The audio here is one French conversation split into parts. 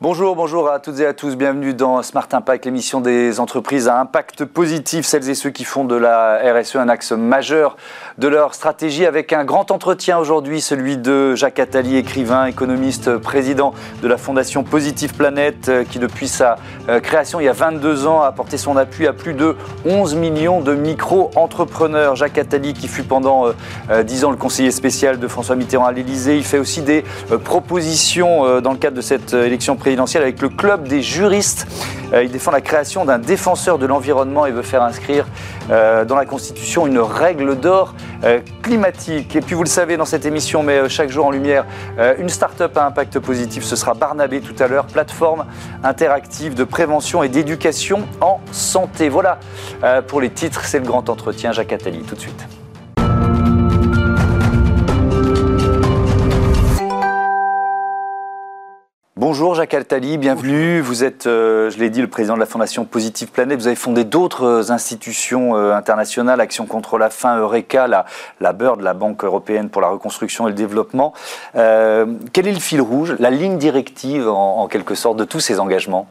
Bonjour, bonjour à toutes et à tous. Bienvenue dans Smart Impact, l'émission des entreprises à impact positif. Celles et ceux qui font de la RSE un axe majeur de leur stratégie avec un grand entretien aujourd'hui, celui de Jacques Attali, écrivain, économiste, président de la Fondation Positive Planète, euh, qui depuis sa euh, création il y a 22 ans a apporté son appui à plus de 11 millions de micro-entrepreneurs. Jacques Attali, qui fut pendant 10 euh, ans le conseiller spécial de François Mitterrand à l'Élysée, il fait aussi des propositions dans le cadre de cette élection présidentielle avec le club des juristes. Euh, il défend la création d'un défenseur de l'environnement et veut faire inscrire euh, dans la Constitution une règle d'or euh, climatique. Et puis vous le savez dans cette émission, mais chaque jour en lumière, une start-up à impact positif, ce sera Barnabé tout à l'heure, plateforme interactive de prévention et d'éducation en santé. Voilà pour les titres, c'est le grand entretien. Jacques Attali, tout de suite. Bonjour Jacques Altali, bienvenue. Vous êtes, euh, je l'ai dit, le président de la Fondation Positive Planète. Vous avez fondé d'autres euh, institutions euh, internationales, Action contre la faim, Eureka, la, la BIRD, la Banque européenne pour la reconstruction et le développement. quel est le fil rouge, la ligne directive en, quelque sorte de tous ces engagements?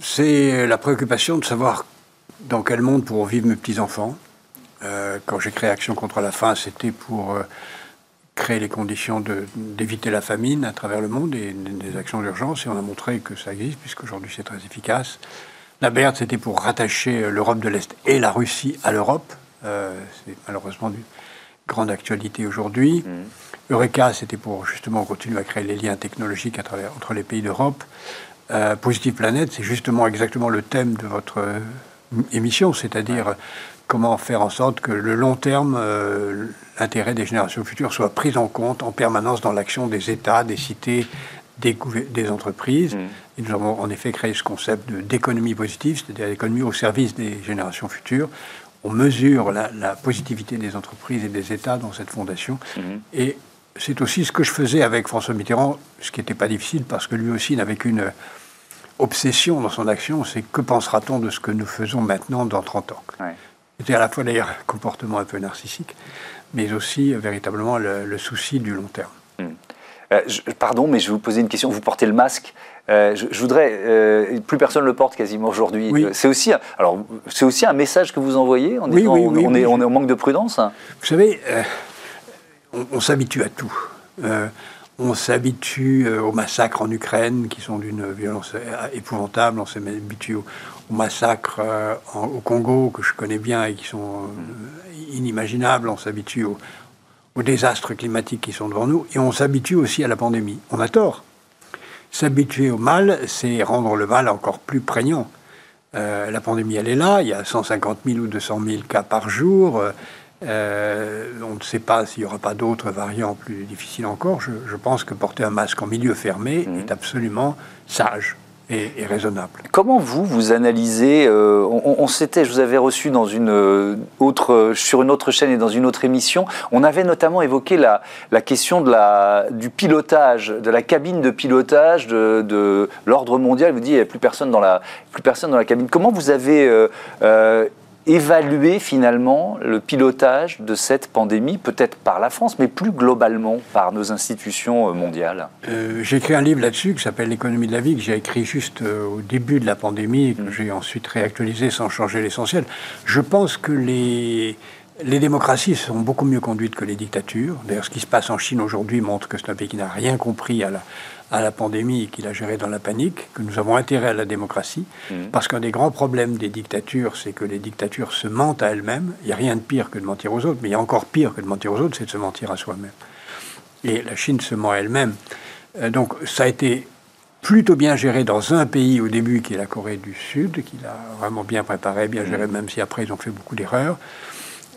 C'est la préoccupation de savoir dans quel monde pourront vivre mes petits-enfants. quand j'ai créé Action contre la faim, c'était pour créer les conditions d'éviter la famine à travers le monde et des actions d'urgence. Et on a montré que ça existe, puisqu'aujourd'hui c'est très efficace. La BERD, c'était pour rattacher euh, l'Europe de l'Est et la Russie à l'Europe. Euh, c'est malheureusement d'une grande actualité aujourd'hui. Mmh. Eureka, c'était pour justement continuer à créer les liens technologiques à travers, entre les pays d'Europe. Euh, Positive Planète, c'est justement exactement le thème de votre émission, c'est-à-dire comment faire en sorte que le long terme, euh, l'intérêt des générations futures soit pris en compte en permanence dans l'action des États, des cités, des, des entreprises. Mm. Et nous avons en effet créé ce concept d'économie positive, c'est-à-dire l'économie au service des générations futures. On mesure la, positivité des entreprises et des États dans cette fondation. Mm. Et c'est aussi ce que je faisais avec François Mitterrand, ce qui n'était pas difficile parce que lui aussi n'avait qu'une obsession dans son action, c'est que pensera-t-on de ce que nous faisons maintenant dans 30 ans? C'était à la fois d'ailleurs un comportement un peu narcissique, mais aussi euh, véritablement le, souci du long terme. Hmm. Euh, pardon, mais je vais vous poser une question. Vous portez le masque. Euh, je, voudrais, plus personne le porte quasiment aujourd'hui. C'est aussi, alors, c'est aussi un message que vous envoyez. On, oui, oui, on, est, on est en manque de prudence? Vous savez, on, s'habitue à tout. On s'habitue aux massacres en Ukraine, qui sont d'une violence épouvantable. On s'habitue aux, massacres euh, au Congo, que je connais bien et qui sont euh, inimaginables. On s'habitue aux, désastres climatiques qui sont devant nous. Et on s'habitue aussi à la pandémie. On a tort. S'habituer au mal, c'est rendre le mal encore plus prégnant. Euh, la pandémie, elle est là. Il y a 150 000 ou 200 000 cas par jour. On ne sait pas s'il n'y aura pas d'autres variants plus difficiles encore. Je, pense que porter un masque en milieu fermé mmh. est absolument sage et, raisonnable. Comment vous, vous analysez euh, On, s'était, je vous avais reçu dans une euh, autre, sur une autre chaîne et dans une autre émission. On avait notamment évoqué la, la question de la, du pilotage, de la cabine de pilotage de, de l'ordre mondial. Vous dites, il n'y a plus personne dans la, plus personne dans la cabine. Comment vous avez euh, évaluer finalement le pilotage de cette pandémie, peut-être par la France, mais plus globalement par nos institutions euh, mondiales euh, J'ai écrit un livre là-dessus qui s'appelle L'économie de la vie, que j'ai écrit juste euh, au début de la pandémie et que mm. j'ai ensuite réactualisé sans changer l'essentiel. Je pense que les, les démocraties sont beaucoup mieux conduites que les dictatures. D'ailleurs, ce qui se passe en Chine aujourd'hui montre que c'est un pays qui n'a rien compris à la, à la pandémie et qu'il a géré dans la panique, que nous avons intérêt à la démocratie, mmh. parce qu'un des grands problèmes des dictatures, c'est que les dictatures se mentent à elles-mêmes. Il n'y a rien de pire que de mentir aux autres, mais il y a encore pire que de mentir aux autres, c'est de se mentir à soi-même. Et la Chine se ment à elle-même. Euh, donc ça a été plutôt bien géré dans un pays au début, qui est la Corée du Sud, qui l'a vraiment bien préparé, bien géré, mmh. même si après ils ont fait beaucoup d'erreurs.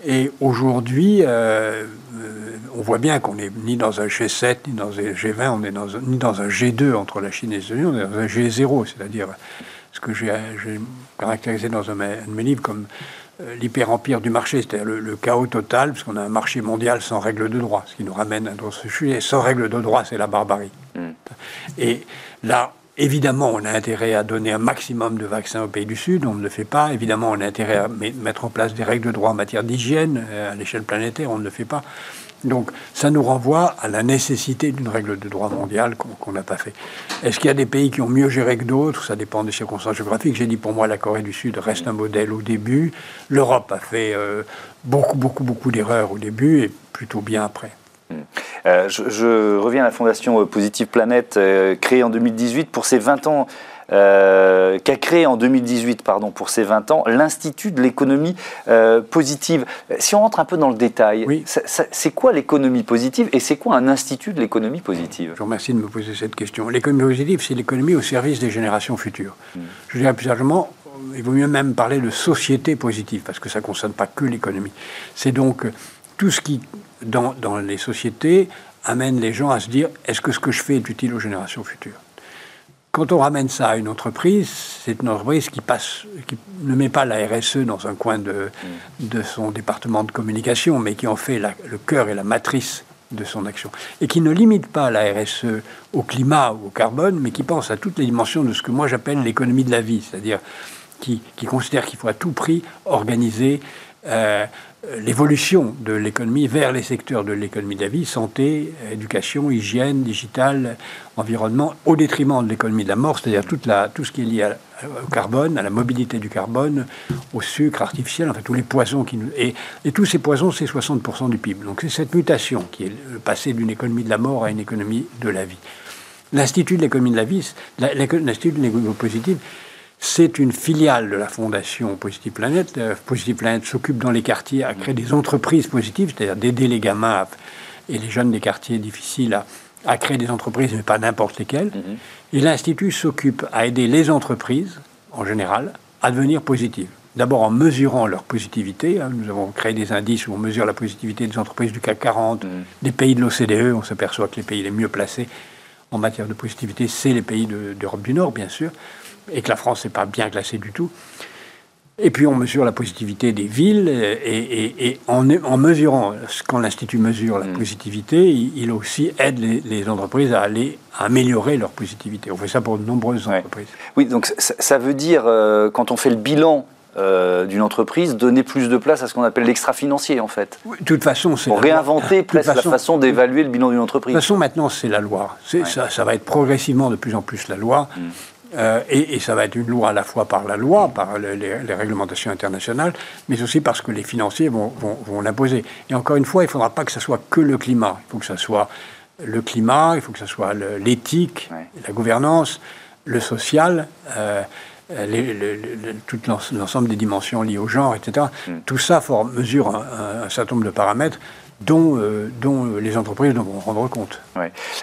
Et aujourd'hui, euh, euh, on voit bien qu'on n'est ni dans un G7, ni dans un G20, on est dans ni dans un G2 entre la Chine et les États-Unis, on est dans un G0, c'est-à-dire ce que j'ai caractérisé dans un de mes livres comme euh, l'hyper-empire du marché, c'est-à-dire le, chaos total, parce qu'on a un marché mondial sans règles de droit, ce qui nous ramène à ce sujet. Sans règles de droit, c'est la barbarie. Mm. Et là, Évidemment, on a intérêt à donner un maximum de vaccins aux pays du Sud, on ne le fait pas. Évidemment, on a intérêt à mettre en place des règles de droit en matière d'hygiène euh, à l'échelle planétaire, on ne le fait pas. Donc ça nous renvoie à la nécessité d'une règle de droit mondial qu'on n'a pas fait. Est-ce qu'il y a des pays qui ont mieux géré que d'autres? Ça dépend des circonstances géographiques. J'ai dit pour moi la Corée du Sud reste un modèle au début. L'Europe a fait euh, beaucoup, beaucoup, beaucoup d'erreurs au début et plutôt bien après. Euh, je, reviens à la Fondation Positive Planète, euh, créée en 2018 pour ses 20 ans euh, qu'a créé en 2018, pardon, pour ses 20 ans, l'Institut de l'économie euh, positive. Si on rentre un peu dans le détail, c'est quoi l'économie positive et c'est quoi un Institut de l'économie positive? Je vous remercie de me poser cette question. L'économie positive, c'est l'économie au service des générations futures. Hmm. Je dirais plus largement, il vaut mieux même parler de société positive, parce que ça ne concerne pas que l'économie. C'est donc tout ce qui, dans, les sociétés, amène les gens à se dire est-ce que ce que je fais est utile aux générations futures? Quand on ramène ça à une entreprise, c'est une entreprise qui, passe, qui ne met pas la RSE dans un coin de, son département de communication, mais qui en fait le cœur et la matrice de son action. Et qui ne limite pas la RSE au climat ou au carbone, mais qui pense à toutes les dimensions de ce que moi j'appelle l'économie de la vie, c'est-à-dire qui, considère qu'il faut à tout prix organiser euh, l'évolution de l'économie vers les secteurs de l'économie de la vie, santé, éducation, hygiène, digital, environnement, au détriment de l'économie de la mort, c'est-à-dire toute la, tout ce qui est lié au carbone, à la mobilité du carbone, au sucre artificiel, enfin tous les poisons qui nous... Et, et tous ces poisons, c'est 60% du PIB. Donc c'est cette mutation qui est le passé d'une économie de la mort à une économie de la vie. L'Institut de l'économie de la vie, l'Institut de l'économie positive, c'est une filiale de la fondation Positive Planète. Euh, Positive Planète s'occupe dans les quartiers à créer des entreprises positives, c'est-à-dire d'aider les gamins et les jeunes des quartiers difficiles à, créer des entreprises, mais pas n'importe lesquelles. Mhm. Et l'Institut s'occupe à aider les entreprises, en général, à devenir positives. D'abord en mesurant leur positivité. Hein. nous avons créé des indices où on mesure la positivité des entreprises du CAC 40, mhm. des pays de l'OCDE. On s'aperçoit que les pays les mieux placés en matière de positivité, c'est les pays d'Europe du Nord, bien sûr et que la France n'est pas bien classée du tout. Et puis on mesure la positivité des villes, et, en, en, mesurant, quand l'Institut mesure la mm. positivité, il, aussi aide les, entreprises à aller améliorer leur positivité. On fait ça pour de nombreuses entreprises. Oui, donc ça, veut dire, euh, quand on fait le bilan euh, d'une entreprise, donner plus de place à ce qu'on appelle l'extra-financier, en fait. de toute façon, c'est... Pour réinventer presque la façon d'évaluer le bilan d'une entreprise. De toute façon, maintenant, c'est la loi. Ça, ça, va être progressivement de plus en plus la loi. Mm. Euh, et, ça va être une loi à la fois par la loi, par les, réglementations internationales, mais aussi parce que les financiers vont, l'imposer. Et encore une fois, il ne faudra pas que ce soit que le climat. Il faut que ce soit le climat, il faut que ce soit l'éthique, la gouvernance, le social, euh, tout l'ensemble des dimensions liées au genre, etc. Mm. Tout ça mesure un, certain nombre de paramètres dont, euh, euh, les entreprises devront rendre compte.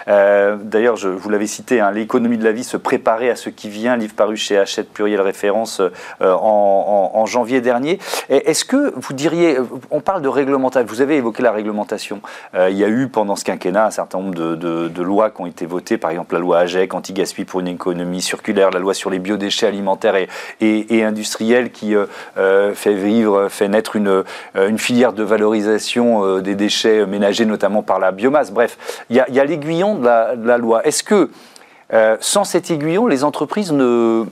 Euh, d'ailleurs, vous l'avez cité, hein, l'économie de la vie se préparer à ce qui vient, livre paru chez Hachette Pluriel Référence en, janvier dernier. Est-ce que vous diriez, on parle de réglementation, vous avez évoqué la réglementation. il y a eu pendant ce quinquennat un certain nombre de, lois qui ont été votées, par exemple la loi AGEC, anti-gaspi pour une économie circulaire, la loi sur les biodéchets alimentaires et, et, industriels qui fait vivre, fait naître une, une filière de valorisation des déchets déchets ménagers, notamment par la biomasse. Bref, il y a, l'aiguillon de la, loi. Est-ce que euh, sans cet aiguillon, les entreprises ne,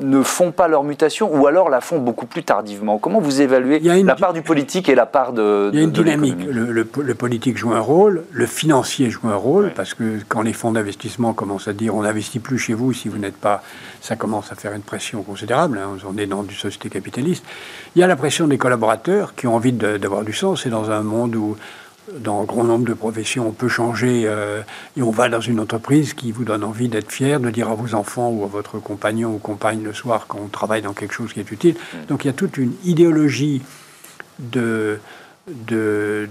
ne font pas leur mutation ou alors la font beaucoup plus tardivement. Comment vous évaluez la part du politique et la part de Il y a une dynamique. Le, politique joue un rôle, le financier joue un rôle, parce que quand les fonds d'investissement commencent à dire on n'investit plus chez vous si vous n'êtes pas, ça commence à faire une pression considérable. Hein, on est dans une société capitaliste. Il y a la pression des collaborateurs qui ont envie d'avoir du sens. Et dans un monde où dans un grand nombre de professions, on peut changer euh, et on va dans une entreprise qui vous donne envie d'être fier, de dire à vos enfants ou à votre compagnon ou compagne le soir qu'on travaille dans quelque chose qui est utile. Mm. Donc il y a toute une idéologie de, de,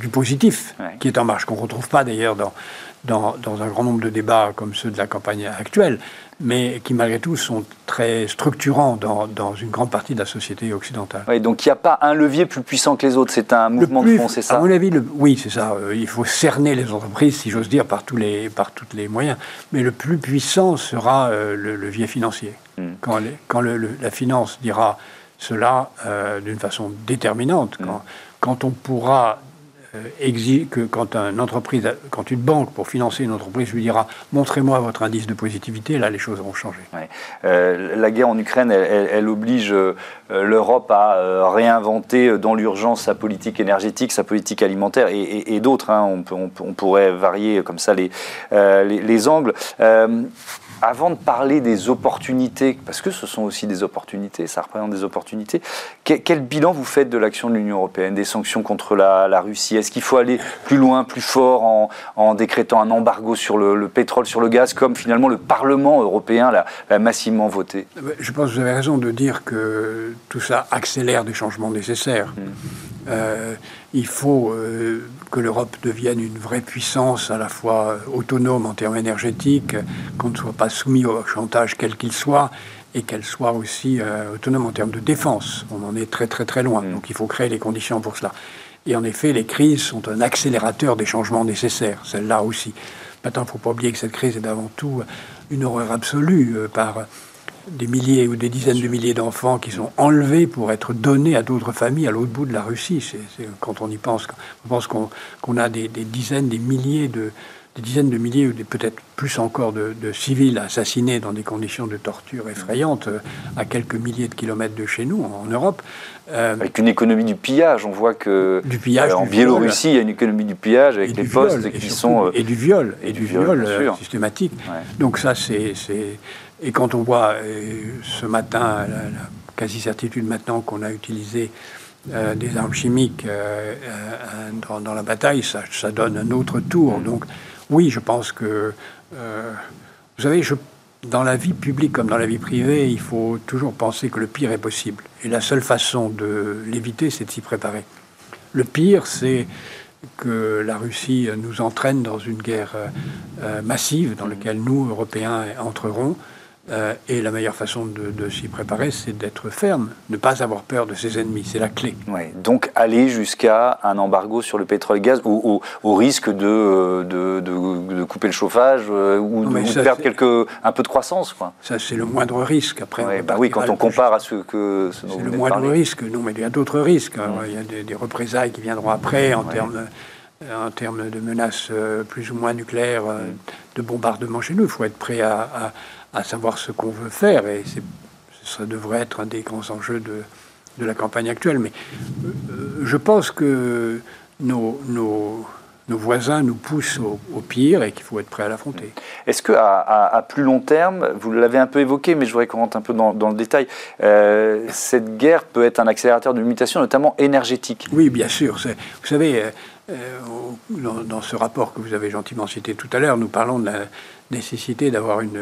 du positif qui est en marche, qu'on ne retrouve pas d'ailleurs dans, dans, dans, un grand nombre de débats comme ceux de la campagne actuelle mais qui malgré tout sont très structurants dans, dans une grande partie de la société occidentale. Oui, donc il n'y a pas un levier plus puissant que les autres, c'est un mouvement de fond, c'est ça À mon avis, oui, c'est ça. Euh, il faut cerner les entreprises, si j'ose dire, par tous les, par tous les moyens. Mais le plus puissant sera euh, le levier financier. Hmm. Quand, quand le, la finance dira cela euh, d'une façon déterminante, hmm. quand, quand on pourra exige que quand, une entreprise, quand une banque, pour financer une entreprise, lui dira montrez-moi votre indice de positivité, là les choses vont changer. la guerre en Ukraine, elle, oblige l'Europe à réinventer dans l'urgence sa politique énergétique, sa politique alimentaire et, d'autres. Hein. On, pourrait varier comme ça les angles avant de parler des opportunités, parce que ce sont aussi des opportunités, ça représente des opportunités, quel, bilan vous faites de l'action de l'Union européenne, des sanctions contre la, Russie? Est-ce qu'il faut aller plus loin, plus fort en, décrétant un embargo sur le, pétrole, sur le gaz, comme finalement le Parlement européen l'a massivement voté? Euh, Je pense que vous avez raison de dire que tout ça accélère des changements nécessaires. Mmh. Euh, il faut euh, que l'Europe devienne une vraie puissance, à la fois autonome en termes énergétiques, qu'on ne soit pas soumis au chantage quel qu'il soit, et qu'elle soit aussi euh, autonome en termes de défense. On en est très très très loin, mm. donc il faut créer les conditions pour cela. Et en effet, les crises sont un accélérateur des changements nécessaires, celle-là aussi. Maintenant, il ne faut pas oublier que cette crise est avant tout une horreur absolue par des milliers ou des dizaines de milliers d'enfants qui sont enlevés pour être donnés à d'autres familles à l'autre bout de la Russie. C'est, quand on y pense, on pense qu'on, a des, dizaines, des milliers de des dizaines de milliers ou peut-être plus encore de, civils assassinés dans des conditions de torture effrayantes euh, à quelques milliers de kilomètres de chez nous en Europe. Euh, avec une économie du pillage, on voit que du pillage, euh, en Biélorussie, il y a une économie du pillage avec les postes qui sont et du viol et, du, viol, systématique. Donc ça, c'est et quand on voit euh, ce matin, la, quasi-certitude maintenant qu'on a utilisé euh, des armes chimiques euh, dans, la bataille, ça, ça, donne un autre tour. Donc oui, je pense que, vous savez, je, dans la vie publique comme dans la vie privée, il faut toujours penser que le pire est possible. Et la seule façon de l'éviter, c'est de s'y préparer. Le pire, c'est que la Russie nous entraîne dans une guerre massive dans laquelle nous, Européens, entrerons. Euh, et la meilleure façon de, s'y préparer, c'est d'être ferme, ne pas avoir peur de ses ennemis, c'est la clé. donc aller jusqu'à un embargo sur le pétrole et gaz, au, risque de, de, couper le chauffage euh, ou, de, perdre quelque, un peu de croissance. Quoi. Ça, c'est le moindre risque. Après, bah oui, quand on compare à ce que... c'est le moindre risque, non, mais il y a d'autres risques. Il y a des, représailles qui viendront après en termes en termes de menaces euh, plus ou moins nucléaires, de bombardement chez nous. Il faut être prêt à à savoir ce qu'on veut faire, et ça devrait être un des grands enjeux de, de la campagne actuelle. Mais euh, je pense que nos, nos, nos, voisins nous poussent au, pire et qu'il faut être prêt à l'affronter. Est-ce que à, à, plus long terme, vous l'avez un peu évoqué, mais je voudrais qu'on rentre un peu dans, dans le détail, euh, cette guerre peut être un accélérateur de mutation, notamment énergétique Oui, bien sûr. Vous savez, euh, dans, dans, ce rapport que vous avez gentiment cité tout à l'heure, nous parlons de la nécessité d'avoir une,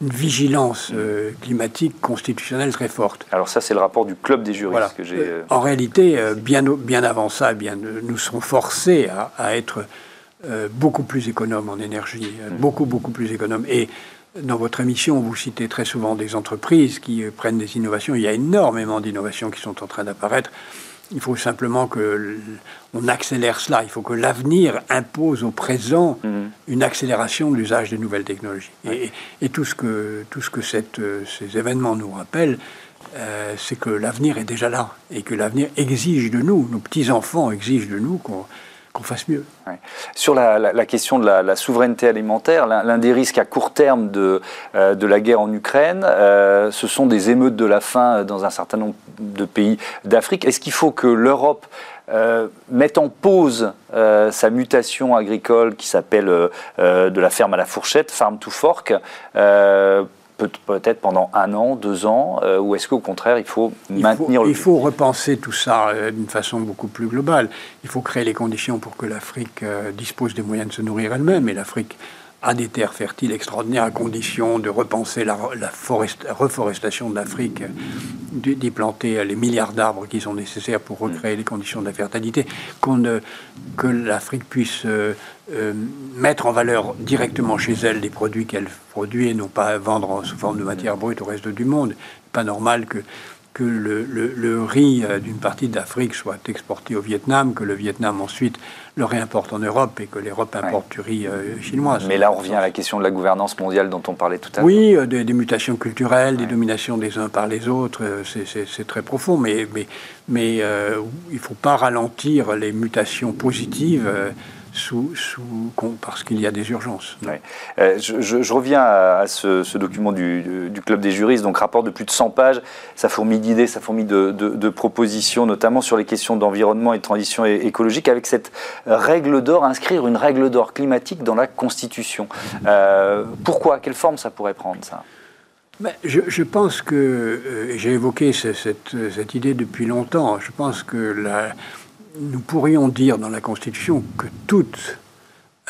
vigilance euh, climatique constitutionnelle très forte. Alors ça, c'est le rapport du club des juristes que j'ai... Euh, en réalité, euh, bien, bien avant ça, eh bien, nous serons forcés à, être beaucoup plus économes en énergie, mm. beaucoup, beaucoup plus économes. Et dans votre émission, vous citez très souvent des entreprises qui prennent des innovations. Il y a énormément d'innovations qui sont en train d'apparaître. Il faut simplement que on accélère cela. Il faut que l'avenir impose au présent mhm. une accélération de l'usage des nouvelles technologies. Et, tout ce que, tout ce que cette, ces événements nous rappellent, euh, c'est que l'avenir est déjà là et que l'avenir exige de nous, nos petits-enfants exigent de nous qu'on qu'on fasse mieux. Sur la, question de la, souveraineté alimentaire, l'un des risques à court terme de, euh, la guerre en Ukraine, euh, ce sont des émeutes de la faim dans un certain nombre de pays d'Afrique. Est-ce qu'il faut que l'Europe euh, mette en pause sa mutation agricole qui s'appelle de la ferme à la fourchette, farm to fork, peut-être pendant un an, deux ans, euh, ou est-ce qu'au contraire, il faut maintenir le... Il faut repenser tout ça euh, d'une façon beaucoup plus globale. Il faut créer les conditions pour que l'Afrique euh, dispose des moyens de se nourrir elle-même, et l'Afrique a des terres fertiles extraordinaires à condition de repenser la, reforestation de l'Afrique, d'y planter les milliards d'arbres qui sont nécessaires pour recréer les conditions de la fertilité, que l'Afrique puisse euh, euh, mettre en valeur directement chez elle les produits qu'elle produit et non pas vendre sous forme de matière brute au reste du monde. Pas normal que que le, riz euh, d'une partie d'Afrique soit exporté au Vietnam, que le Vietnam ensuite le réimporte en Europe et que l'Europe importe du riz euh, chinois. Mais là, on revient à la question de la gouvernance mondiale dont on parlait tout à l'heure. Oui, euh, des, mutations culturelles, des dominations des uns par les autres, c'est très profond, mais, mais, mais il ne faut pas ralentir les mutations positives sous, parce qu'il y a des urgences. Euh, je, reviens à, ce, document du, Club des juristes, donc rapport de plus de 100 pages. Ça fourmille d'idées, ça fourmille de, propositions, notamment sur les questions d'environnement et de transition écologique, avec cette règle d'or, inscrire une règle d'or climatique dans la Constitution. Euh, pourquoi? Quelle forme ça pourrait prendre, ça? Ben, je, pense que, euh, j'ai évoqué cette, cette, idée depuis longtemps, je pense que la, nous pourrions dire dans la Constitution que toute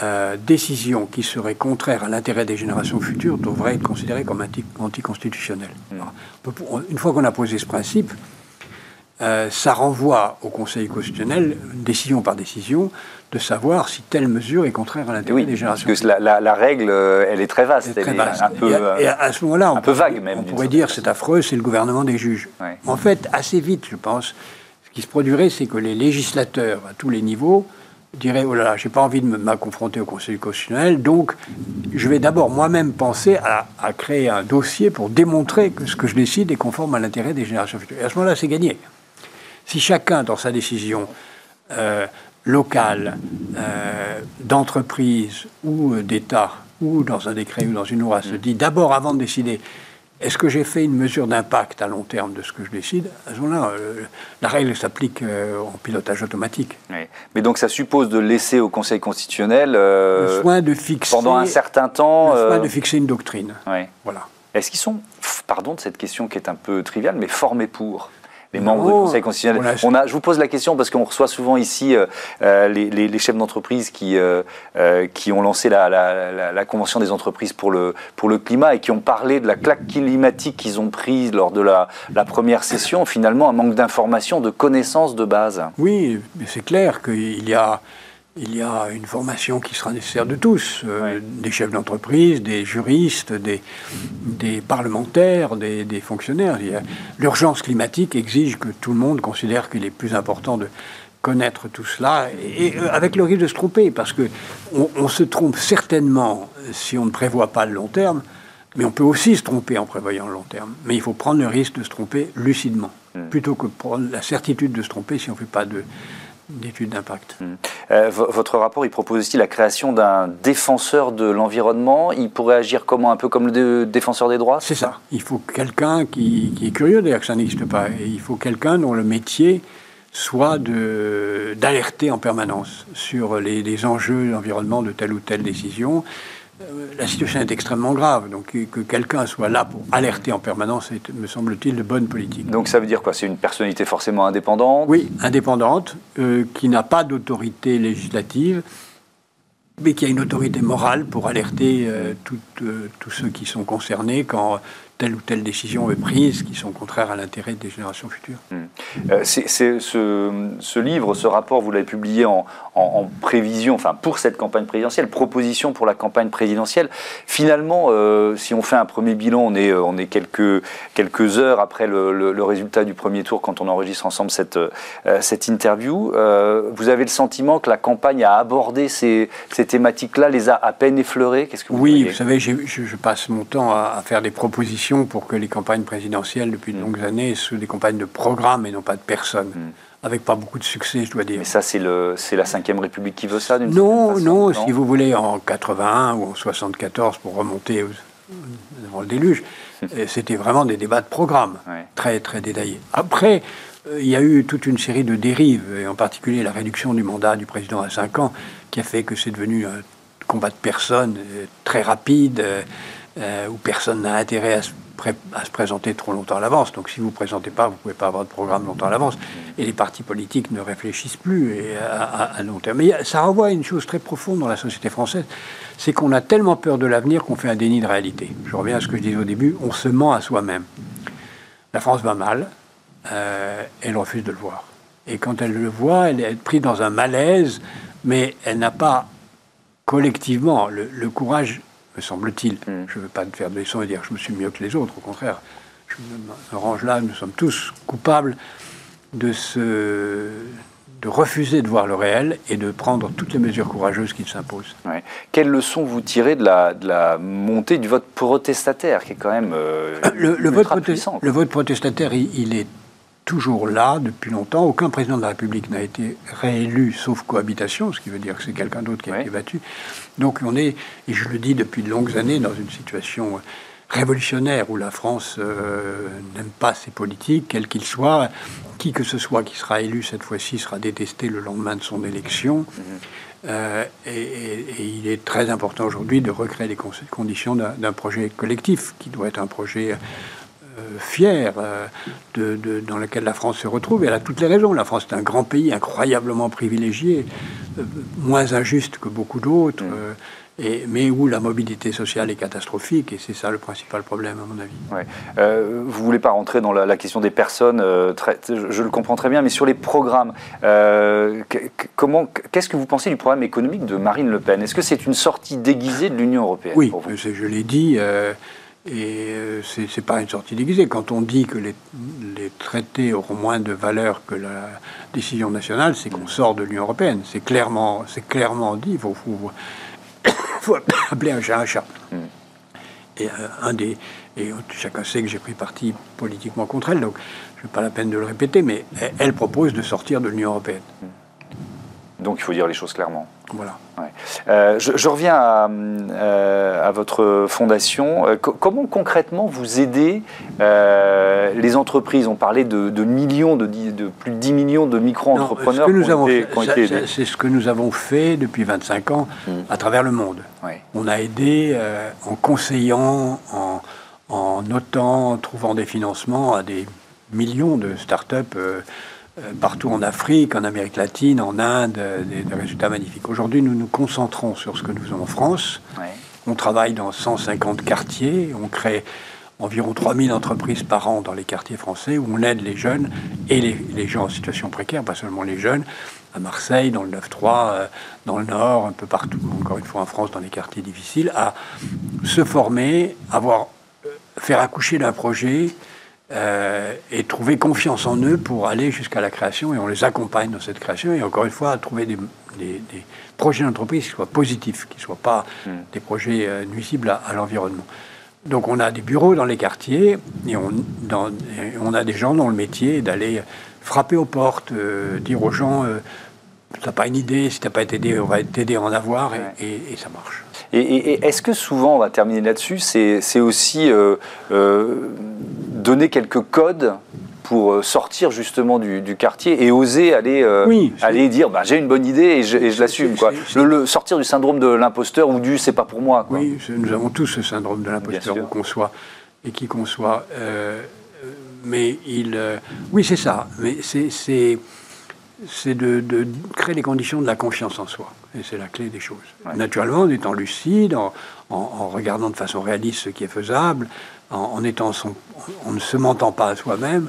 euh, décision qui serait contraire à l'intérêt des générations futures devrait être considérée comme anticonstitutionnelle. Hmm. Une fois qu'on a posé ce principe, euh, ça renvoie au Conseil constitutionnel, décision par décision, de savoir si telle mesure est contraire à l'intérêt des générations. Parce que la, règle, euh, elle est très vaste, elle est, un peu, et à, ce moment-là, un peu vague même. On pourrait dire c'est affreux, c'est le gouvernement des juges. En fait, assez vite, je pense, qui se produirait, c'est que les législateurs à tous les niveaux diraient Oh là là, j'ai pas envie de me confronter au Conseil constitutionnel, donc je vais d'abord moi-même penser à, créer un dossier pour démontrer que ce que je décide est conforme à l'intérêt des générations futures. Et à ce moment-là, c'est gagné. Si chacun, dans sa décision euh, locale, euh, d'entreprise ou d'État, ou dans un décret ou dans une loi, se dit d'abord, avant de décider, est-ce que j'ai fait une mesure d'impact à long terme de ce que je décide À ce moment-là, euh, la règle s'applique euh, en pilotage automatique. Mais donc ça suppose de laisser au Conseil constitutionnel euh, le soin de fixer, pendant un certain temps le soin de fixer une doctrine. Voilà. Est-ce qu'ils sont, pardon de cette question qui est un peu triviale, mais formés pour? Les membres du Conseil constitutionnel. On a, je vous pose la question parce qu'on reçoit souvent ici euh, euh, les, chefs d'entreprise qui, euh, qui ont lancé la, la, Convention des entreprises pour le, pour le climat et qui ont parlé de la claque climatique qu'ils ont prise lors de la, première session, finalement un manque d'information, de connaissances de base. Oui, mais c'est clair qu'il y a il y a une formation qui sera nécessaire de tous, euh, des chefs d'entreprise, des juristes, des, des parlementaires, des, fonctionnaires. L'urgence climatique exige que tout le monde considère qu'il est plus important de connaître tout cela, et, euh, avec le risque de se tromper, parce que on, se trompe certainement si on ne prévoit pas le long terme, mais on peut aussi se tromper en prévoyant le long terme. Mais il faut prendre le risque de se tromper lucidement, hmm. plutôt que prendre la certitude de se tromper si on ne fait pas de d'études d'impact. Hmm. Euh, votre rapport, il propose aussi la création d'un défenseur de l'environnement. Il pourrait agir comment Un peu comme le défenseur des droits C'est ça. Il faut quelqu'un qui, est curieux, d'ailleurs que ça n'existe pas. Et il faut quelqu'un dont le métier soit d'alerter en permanence sur les, les enjeux d'environnement de telle ou telle décision la situation est extrêmement grave. Donc que quelqu'un soit là pour alerter en permanence est, me semble-t-il, de bonne politique. Donc ça veut dire quoi? C'est une personnalité forcément indépendante? Oui, indépendante, euh, qui n'a pas d'autorité législative, mais qui a une autorité morale pour alerter euh, tous ceux qui sont concernés quand telle ou telle décision est prise qui sont contraires à l'intérêt des générations futures. Hmm. Euh, c'est, ce, livre, ce rapport, vous l'avez publié en, prévision, enfin pour cette campagne présidentielle, proposition pour la campagne présidentielle. Finalement, euh, si on fait un premier bilan, on est, on est quelques, quelques heures après le, résultat du premier tour quand on enregistre ensemble cette, euh, cette interview. vous avez le sentiment que la campagne a abordé ces, ces thématiques-là, les a à peine effleurées? Qu'est-ce que vous Oui, vous savez, je, je, passe mon temps à faire des propositions pour que les campagnes présidentielles depuis de mm. longues années soient des campagnes de programme et non pas de personnes. Mm. Avec pas beaucoup de succès, je dois dire. Mais ça, c'est la Ve République qui veut ça non, non, si vous voulez, en 81 ou en 74, pour remonter avant le déluge, euh, c'était vraiment des débats de programme, très, très détaillés. Après, euh, il y a eu toute une série de dérives, et en particulier la réduction du mandat du président à 5 ans, qui a fait que c'est devenu un combat de personnes euh, très rapide, où personne n'a intérêt à se à se présenter trop longtemps à l'avance. Donc si vous ne présentez pas, vous ne pouvez pas avoir de programme longtemps à l'avance. Et les partis politiques ne réfléchissent plus à, long terme. Mais ça renvoie à une chose très profonde dans la société française, c'est qu'on a tellement peur de l'avenir qu'on fait un déni de réalité. Je reviens à ce que je disais au début, on se ment à soi-même. La France va mal, euh, elle refuse de le voir. Et quand elle le voit, elle est prise dans un malaise, mais elle n'a pas collectivement le courage me semble-t-il. Mm. Je ne veux pas te faire de leçons et dire que je me suis mieux que les autres, au contraire. je me range là, nous sommes tous coupables de, de refuser de voir le réel et de prendre toutes les mesures courageuses qui s'imposent. Ouais. Quelle leçon vous tirez de la, de la montée du vote protestataire, qui est quand même euh, le, le, vote puissant, le, vote protestataire, il, il, est toujours là depuis longtemps. Aucun président de la République n'a été réélu sauf cohabitation, ce qui veut dire que c'est quelqu'un d'autre qui a ouais. été battu. Donc on est, et je le dis depuis de longues années, dans une situation révolutionnaire où la France euh, n'aime pas ses politiques, quels qu'ils soient. Qui que ce soit qui sera élu cette fois-ci sera détesté le lendemain de son élection. Mmh. Euh, et, et, et, il est très important aujourd'hui de recréer les conditions d'un projet collectif qui doit être un projet euh, fier euh, de, de, dans lequel la France se retrouve. Et elle a toutes les raisons. La France est un grand pays incroyablement privilégié, euh, moins injuste que beaucoup d'autres. Mmh et, mais où la mobilité sociale est catastrophique, et c'est ça le principal problème, à mon avis. Ouais. Euh, vous ne voulez pas rentrer dans la, la question des personnes, euh, très, je, je, le comprends très bien, mais sur les programmes, euh, comment, qu'est-ce que vous pensez du programme économique de Marine Le Pen? Est-ce que c'est une sortie déguisée de l'Union européenne Oui, je l'ai dit. Et euh, ce n'est pas une sortie déguisée. Quand on dit que les, les, traités auront moins de valeur que la décision nationale, c'est qu'on sort de l'Union européenne. C'est clairement, clairement dit. Il faut, faut, faut appeler un chat un chat. Mm. Et euh, un des et chacun sait que j'ai pris parti politiquement contre elle, donc je n'ai pas la peine de le répéter, mais elle, elle propose de sortir de l'Union européenne. Mm. Donc il faut dire les choses clairement. Voilà. Ouais. Euh, je, je, reviens à, euh, à, votre fondation. Euh, comment concrètement vous aidez les entreprises? On parlait de, de millions, de, de, plus de 10 millions de micro-entrepreneurs qui, ont été, aidés. C'est ce que nous avons fait depuis 25 ans mmh. à travers le monde. Ouais. On a aidé en conseillant, en, en notant, en trouvant des financements à des millions de start-up partout en Afrique, en Amérique latine, en Inde, des, des résultats magnifiques. Aujourd'hui, nous nous concentrons sur ce que nous faisons en France. Ouais. On travaille dans 150 quartiers, on crée environ 3000 entreprises par an dans les quartiers français où on aide les jeunes et les, les gens en situation précaire, pas seulement les jeunes, à Marseille, dans le 9-3, euh, dans le Nord, un peu partout, encore une fois en France, dans les quartiers difficiles, à se former, avoir, euh, faire accoucher d'un projet, euh, et trouver confiance en eux pour aller jusqu'à la création et on les accompagne dans cette création et encore une fois trouver des, des, des projets d'entreprise qui soient positifs, qui ne soient pas mmh. des projets euh, nuisibles à, à l'environnement. Donc on a des bureaux dans les quartiers et on, dans, et on a des gens dont le métier d'aller frapper aux portes, euh, dire aux gens tu n'as pas une idée, si tu n'as pas été aidé, on va t'aider à en avoir, et, ouais. et, et, ça marche. Et, et est-ce que souvent, on va terminer là-dessus, c'est aussi euh, euh, donner quelques codes pour sortir justement du, du quartier et oser aller, euh, oui, aller dire bah, j'ai une bonne idée et je, je l'assume. Le, le, sortir du syndrome de l'imposteur ou du c'est pas pour moi. Quoi. Oui, nous avons tous ce syndrome de l'imposteur, où qu'on soit et qui qu'on soit. Euh, mais il. Euh, oui, c'est ça. Mais c'est c'est de, de, créer les conditions de la confiance en soi. Et c'est la clé des choses. Ouais. Naturellement, en étant lucide, en, en, en, regardant de façon réaliste ce qui est faisable, en, étant son, en ne se mentant pas à soi-même,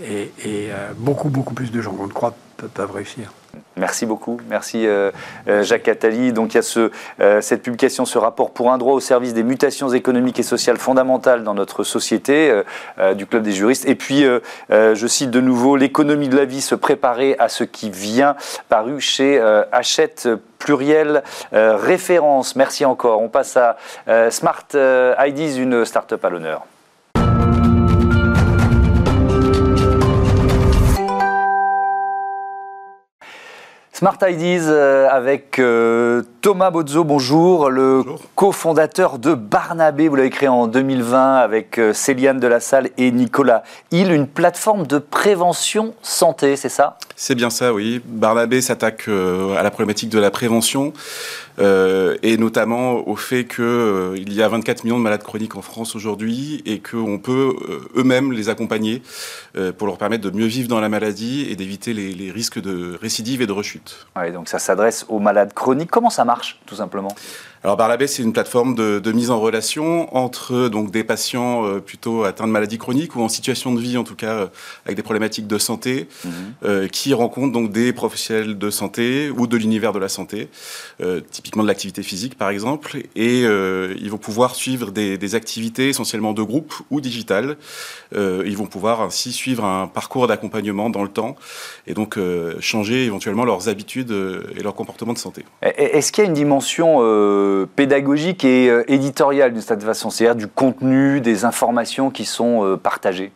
et, et euh, beaucoup, beaucoup plus de gens qu'on ne croit peuvent réussir. Merci beaucoup. Merci euh, euh, Jacques Attali. Donc il y a ce, euh, cette publication, ce rapport pour un droit au service des mutations économiques et sociales fondamentales dans notre société du Club des juristes. Et puis, je cite de nouveau, l'économie de la vie, se préparer à ce qui vient, paru chez Hachette Pluriel Référence. Merci encore. On passe à Smart IDs, une start-up à l'honneur. Smart Ideas euh, avec euh, Thomas Bozzo, bonjour, le cofondateur de Barnabé. Vous l'avez créé en 2020 avec euh, Céliane de la Salle et Nicolas Hill, une plateforme de prévention santé, c'est ça? C'est bien ça, oui. Barnabé s'attaque à la problématique de la prévention euh, et notamment au fait qu'il euh, y a 24 millions de malades chroniques en France aujourd'hui et qu'on peut euh, eux-mêmes les accompagner pour leur permettre de mieux vivre dans la maladie et d'éviter les, risques de récidive et de rechute. Donc ça s'adresse aux malades chroniques. Comment ça marche, tout simplement? Alors Barnabé, c'est une plateforme de, mise en relation entre donc des patients euh, plutôt atteints de maladies chroniques ou en situation de vie, en tout cas euh, avec des problématiques de santé, mhm. euh, qui rencontrent donc des professionnels de santé ou de l'univers de la santé, typiquement de l'activité physique par exemple, et ils vont pouvoir suivre des, des, activités essentiellement de groupe ou digitales. ils vont pouvoir ainsi suivre un parcours d'accompagnement dans le temps et donc changer éventuellement leurs habitudes et leur comportement de santé. Est-ce qu'il y a une dimension pédagogique et euh, éditorial d'une façon, c'est-à-dire du contenu, des informations qui sont euh, partagées.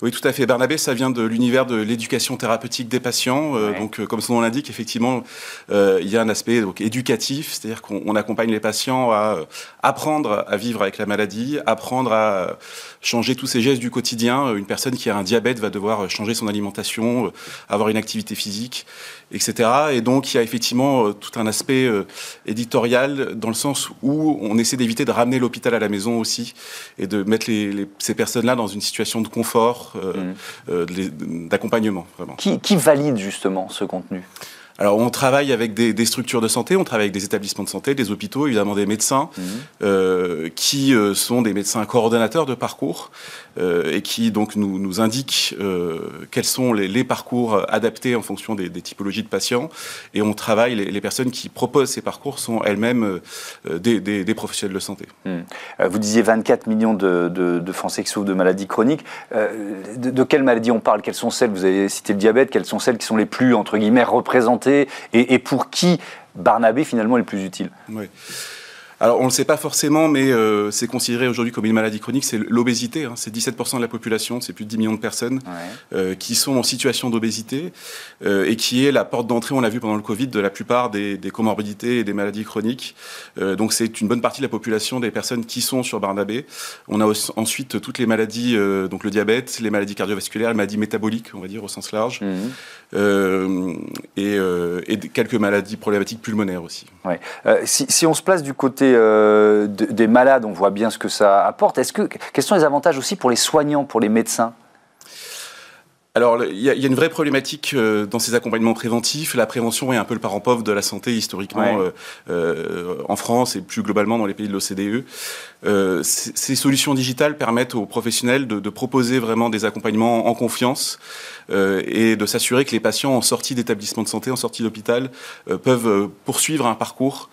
Oui, tout à fait. Barnabé, ça vient de l'univers de l'éducation thérapeutique des patients. Euh, donc, comme son nom l'indique, effectivement, il y a un aspect donc, éducatif, c'est-à-dire qu'on accompagne les patients à apprendre à vivre avec la maladie, apprendre à changer tous ces gestes du quotidien. Une personne qui a un diabète va devoir changer son alimentation, avoir une activité physique etc. Et donc, il y a effectivement euh, tout un aspect euh, éditorial dans le sens où on essaie d'éviter de ramener l'hôpital à la maison aussi et de mettre ces personnes-là dans une situation de confort, euh, mmh. d'accompagnement, vraiment. qui valide justement ce contenu? Alors, on travaille avec des, structures de santé, on travaille avec des établissements de santé, des hôpitaux, évidemment des médecins, mhm. euh, qui euh, sont des médecins coordonnateurs de parcours euh, et qui donc nous, nous indiquent quels sont les, parcours adaptés en fonction des, typologies de patients. Et on travaille, les, personnes qui proposent ces parcours sont elles-mêmes des, professionnels de santé. Mhm. Vous disiez 24 millions de, de, Français qui souffrent de maladies chroniques. De, de quelles maladies on parle? Quelles sont celles, vous avez cité le diabète, quelles sont celles qui sont les plus, entre guillemets, représentées? Et, pour qui Barnabé finalement est le plus utile alors, on ne le sait pas forcément, mais euh, c'est considéré aujourd'hui comme une maladie chronique, c'est l'obésité. Hein. c'est 17% de la population, c'est plus de 10 millions de personnes euh, qui sont en situation d'obésité euh, et qui est la porte d'entrée, on l'a vu pendant le Covid, de la plupart des, des comorbidités et des maladies chroniques. donc, c'est une bonne partie de la population des personnes qui sont sur Barnabé. On a ensuite toutes les maladies, donc le diabète, les maladies cardiovasculaires, les maladies métaboliques, on va dire au sens large, mmh. et, et, quelques maladies problématiques pulmonaires aussi. Si, si on se place du côté euh, des malades, on voit bien ce que ça apporte. Est-ce que, quels sont les avantages aussi pour les soignants, pour les médecins? Alors, il y, a une vraie problématique euh, dans ces accompagnements préventifs. La prévention est un peu le parent pauvre de la santé historiquement euh, en France et plus globalement dans les pays de l'OCDE. ces solutions digitales permettent aux professionnels de, de proposer vraiment des accompagnements en confiance et de s'assurer que les patients en sortie d'établissement de santé, en sortie d'hôpital, peuvent poursuivre un parcours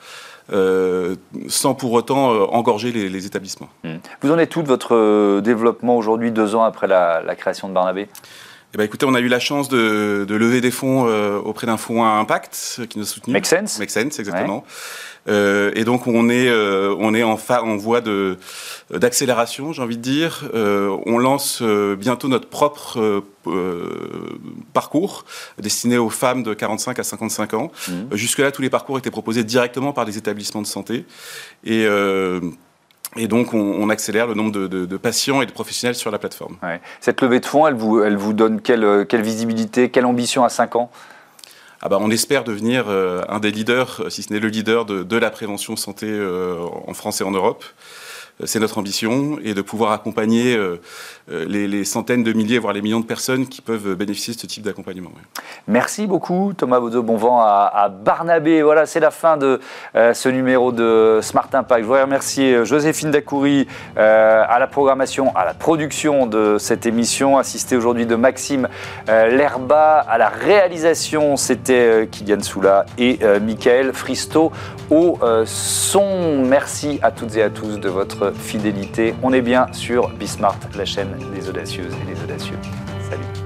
euh, sans pour autant euh, engorger les, établissements. Hmm. Vous en êtes tout de votre euh, développement aujourd'hui, deux ans après la, création de Barnabé? Eh ben, écoutez, on a eu la chance de, lever des fonds auprès d'un fonds à impact qui nous a soutenus. Make sense. Make sense, exactement. Euh, et donc on est, euh, on est en, en voie de, d'accélération, j'ai envie de dire. Euh, on lance bientôt notre propre parcours destiné aux femmes de 45 à 55 ans. Mmh. Jusque-là, tous les parcours étaient proposés directement par des établissements de santé. Et et donc, on, accélère le nombre de, patients et de professionnels sur la plateforme. Cette levée de fonds, elle vous, elle vous donne quelle, quelle visibilité, quelle ambition à 5 ans? Ah bah, on espère devenir euh, un des leaders, si ce n'est le leader de, de la prévention santé euh, en France et en Europe. Euh, c'est notre ambition, et de pouvoir accompagner euh, euh, les, centaines de milliers, voire les millions de personnes qui peuvent bénéficier de ce type d'accompagnement. Merci beaucoup Thomas Baudot, bon vent à, Barnabé. Voilà, c'est la fin de ce numéro de Smart Impact. Je voudrais remercier Joséphine Dacoury à la programmation, à la production de cette émission, assistée aujourd'hui de Maxime Lerba, à la réalisation, c'était Kylian Soula et Michael Fristo au son. Merci à toutes et à tous de fidélité. On est bien sur Bismart, la chaîne des audacieuses et des audacieux. Salut